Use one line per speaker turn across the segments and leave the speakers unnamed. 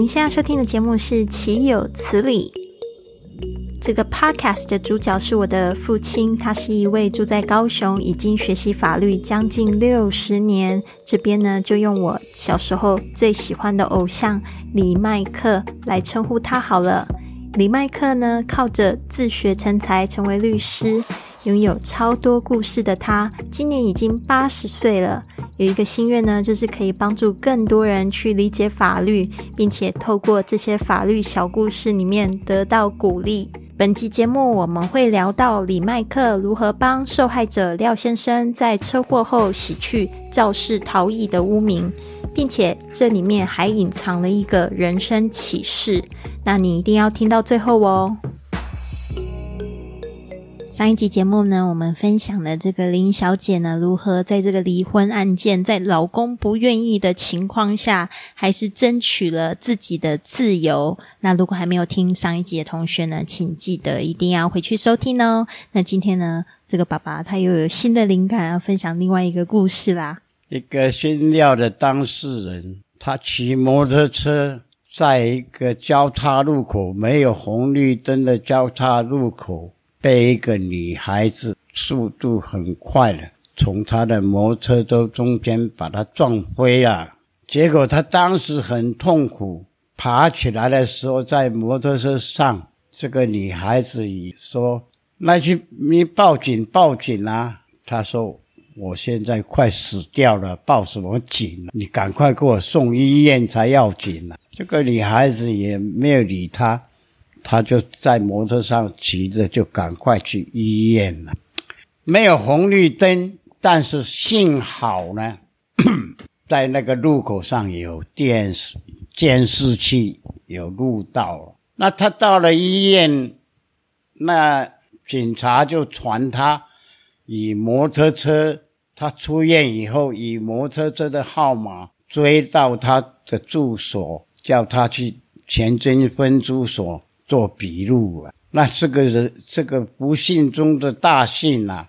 您现在收听的节目是《岂有此理》。这个 podcast 的主角是我的父亲，他是一位住在高雄，已经学习法律将近六十年。这边呢，就用我小时候最喜欢的偶像李麦克来称呼他好了。李麦克呢，靠着自学成才，成为律师。拥有超多故事的他，今年已经八十岁了。有一个心愿呢，就是可以帮助更多人去理解法律，并且透过这些法律小故事里面得到鼓励。本期节目我们会聊到李麦克如何帮受害者廖先生在车祸后洗去肇事逃逸的污名，并且这里面还隐藏了一个人生启示。那你一定要听到最后哦。上一集节目呢，我们分享了这个林小姐呢，如何在这个离婚案件，在老公不愿意的情况下，还是争取了自己的自由。那如果还没有听上一集的同学呢，请记得一定要回去收听哦。那今天呢，这个爸爸他又有新的灵感，要分享另外一个故事啦。
一个新料的当事人，他骑摩托车在一个交叉路口，没有红绿灯的交叉路口。被一个女孩子速度很快的从他的摩托车中间把他撞飞了，结果他当时很痛苦，爬起来的时候在摩托车上，这个女孩子说：“那去你报警报警啊！”他说：“我现在快死掉了，报什么警？你赶快给我送医院才要紧呢。”这个女孩子也没有理他。他就在摩托上骑着，就赶快去医院了。没有红绿灯，但是幸好呢，在那个路口上有电视监视器，有录到。那他到了医院，那警察就传他以摩托车，他出院以后以摩托车的号码追到他的住所，叫他去前军分租所。做笔录啊，那这个人这个不幸中的大幸呐，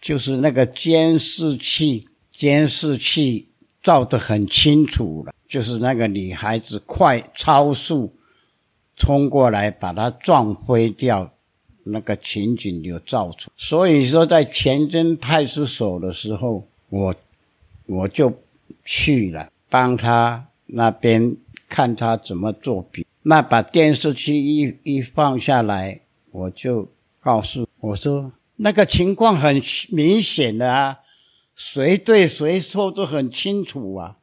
就是那个监视器，监视器照得很清楚了，就是那个女孩子快超速冲过来把他撞飞掉，那个情景就照出。所以说，在前镇派出所的时候，我我就去了，帮他那边看他怎么做笔。那把电视机一一放下来，我就告诉我说，那个情况很明显的啊，谁对谁错都很清楚啊，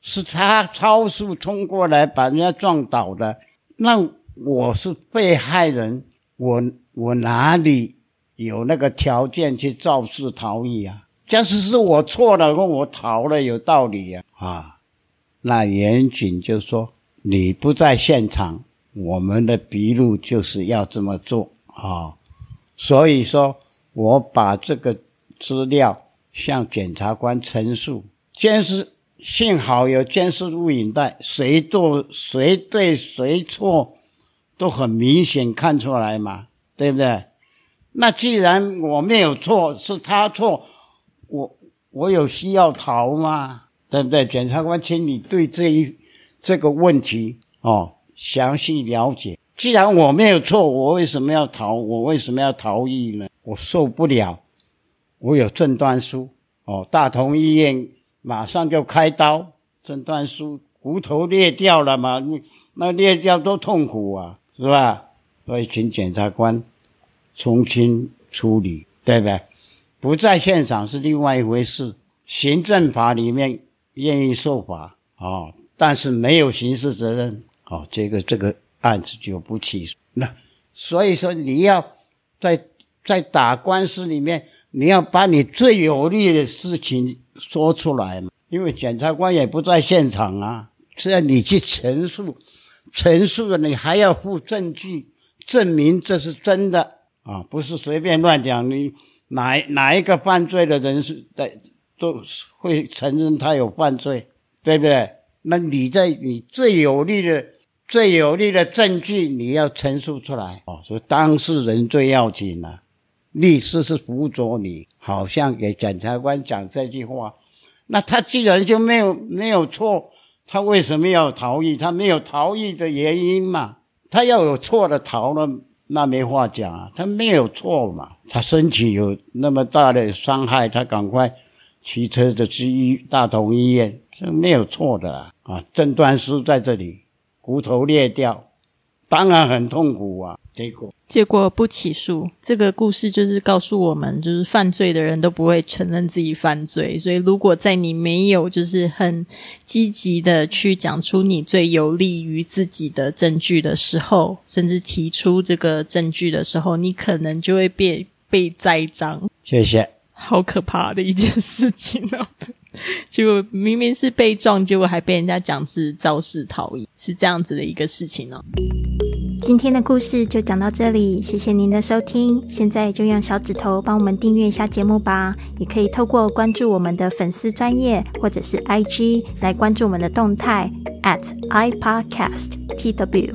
是他超速冲过来把人家撞倒的，那我是被害人，我我哪里有那个条件去肇事逃逸啊？假使是我错了，问我逃了有道理呀？啊，那严谨就说。你不在现场，我们的笔录就是要这么做啊。所以说，我把这个资料向检察官陈述，监视幸好有监视录影带，谁做谁对谁错，都很明显看出来嘛，对不对？那既然我没有错，是他错，我我有需要逃吗？对不对？检察官，请你对这一。这个问题哦，详细了解。既然我没有错，我为什么要逃？我为什么要逃逸呢？我受不了。我有诊断书哦，大同医院马上就开刀。诊断书，骨头裂掉了嘛？那裂掉多痛苦啊，是吧？所以请检察官重新处理，对不对？不在现场是另外一回事。行政法里面愿意受罚啊。但是没有刑事责任，哦，这个这个案子就不起诉。那所以说，你要在在打官司里面，你要把你最有利的事情说出来嘛。因为检察官也不在现场啊，是要你去陈述，陈述了你还要附证据证明这是真的啊，不是随便乱讲。你哪哪一个犯罪的人是在都会承认他有犯罪，对不对？那你在你最有力的、最有力的证据，你要陈述出来哦。所以当事人最要紧了，律师是辅佐你，好像给检察官讲这句话。那他既然就没有没有错，他为什么要逃逸？他没有逃逸的原因嘛？他要有错的逃了，那没话讲啊。他没有错嘛？他身体有那么大的伤害，他赶快骑车子去医大同医院，这没有错的啦。啊，诊断书在这里，骨头裂掉，当然很痛苦啊。结果
结果不起诉，这个故事就是告诉我们，就是犯罪的人都不会承认自己犯罪。所以，如果在你没有就是很积极的去讲出你最有利于自己的证据的时候，甚至提出这个证据的时候，你可能就会被被栽赃。
谢谢。
好可怕的一件事情哦！结果明明是被撞，结果还被人家讲是肇事逃逸，是这样子的一个事情哦。今天的故事就讲到这里，谢谢您的收听。现在就用小指头帮我们订阅一下节目吧，也可以透过关注我们的粉丝专业或者是 IG 来关注我们的动态 at iPodcastTW。